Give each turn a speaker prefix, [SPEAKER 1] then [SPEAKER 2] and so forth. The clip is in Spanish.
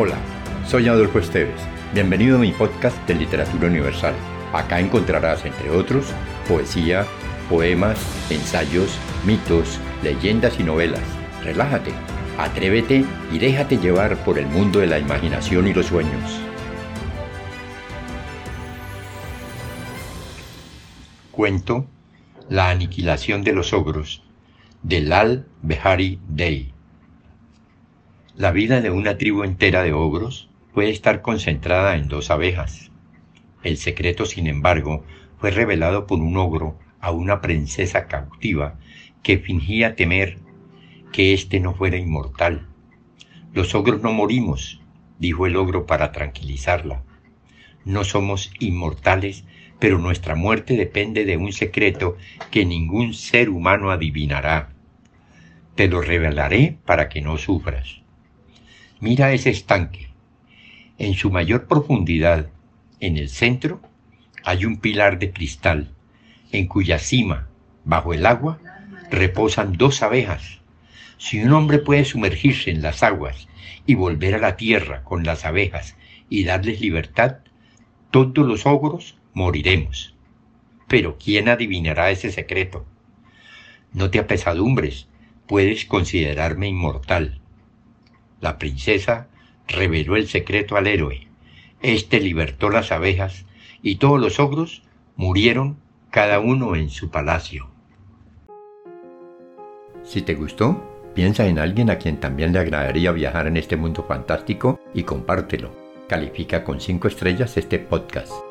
[SPEAKER 1] Hola, soy Adolfo Esteves. Bienvenido a mi podcast de Literatura Universal. Acá encontrarás, entre otros, poesía, poemas, ensayos, mitos, leyendas y novelas. Relájate, atrévete y déjate llevar por el mundo de la imaginación y los sueños. Cuento La aniquilación de los ogros de Lal Behari Dey. La vida de una tribu entera de ogros puede estar concentrada en dos abejas. El secreto, sin embargo, fue revelado por un ogro a una princesa cautiva que fingía temer que éste no fuera inmortal. Los ogros no morimos, dijo el ogro para tranquilizarla. No somos inmortales, pero nuestra muerte depende de un secreto que ningún ser humano adivinará. Te lo revelaré para que no sufras. Mira ese estanque. En su mayor profundidad, en el centro, hay un pilar de cristal, en cuya cima, bajo el agua, reposan dos abejas. Si un hombre puede sumergirse en las aguas y volver a la tierra con las abejas y darles libertad, todos los ogros moriremos. Pero ¿quién adivinará ese secreto? No te apesadumbres, puedes considerarme inmortal. La princesa reveló el secreto al héroe. Este libertó las abejas y todos los ogros murieron cada uno en su palacio. Si te gustó, piensa en alguien a quien también le agradaría viajar en este mundo fantástico y compártelo. Califica con 5 estrellas este podcast.